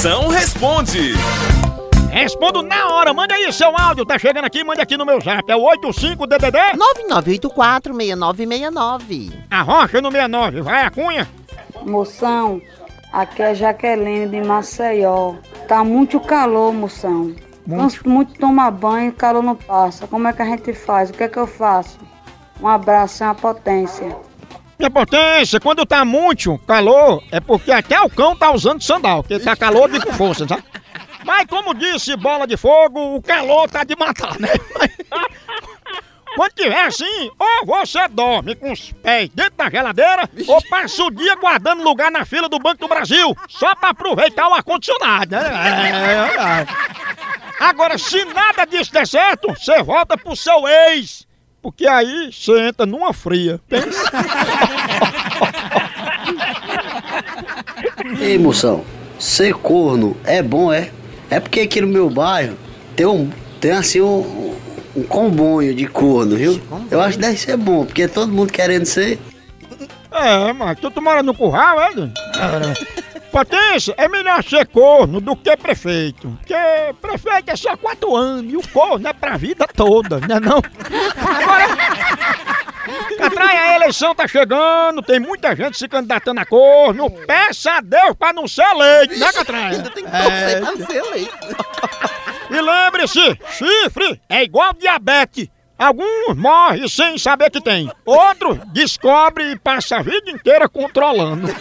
Moção responde. Respondo na hora, manda aí seu áudio, tá chegando aqui, manda aqui no meu zap, é o 85DDD, 9984-6969. a rocha no 69, vai a cunha. Moção, aqui é Jaqueline de Maceió. Tá muito calor, moção. Muito de tomar banho, calor não passa. Como é que a gente faz? O que é que eu faço? Um abraço, uma potência. Minha potência, quando tá muito calor, é porque até o cão tá usando sandal, porque tá calor de com força, sabe? Mas como disse Bola de Fogo, o calor tá de matar, né? Quando tiver assim, ou você dorme com os pés dentro da geladeira, ou passa o dia guardando lugar na fila do Banco do Brasil, só pra aproveitar o ar-condicionado, né? É, é, é. Agora, se nada disso der certo, você volta pro seu ex, porque aí você entra numa fria. Pensa. Ei, moção, ser corno é bom, é? É porque aqui no meu bairro tem um, tem assim um, um comboio de corno, viu? Eu acho que deve ser bom, porque todo mundo querendo ser. É, mas tu, tu mora no curral, é? Dani? É. Potência, é melhor ser corno do que prefeito. Porque prefeito é só quatro anos e o corno é pra vida toda, né não? Agora, Catraia, a eleição tá chegando, tem muita gente se candidatando a corno. Peça a Deus pra não ser eleito, né, Catraia? Ainda tem que torcer pra ser eleito. E lembre-se, chifre é igual diabetes. Alguns morrem sem saber que tem. Outros descobre e passa a vida inteira controlando.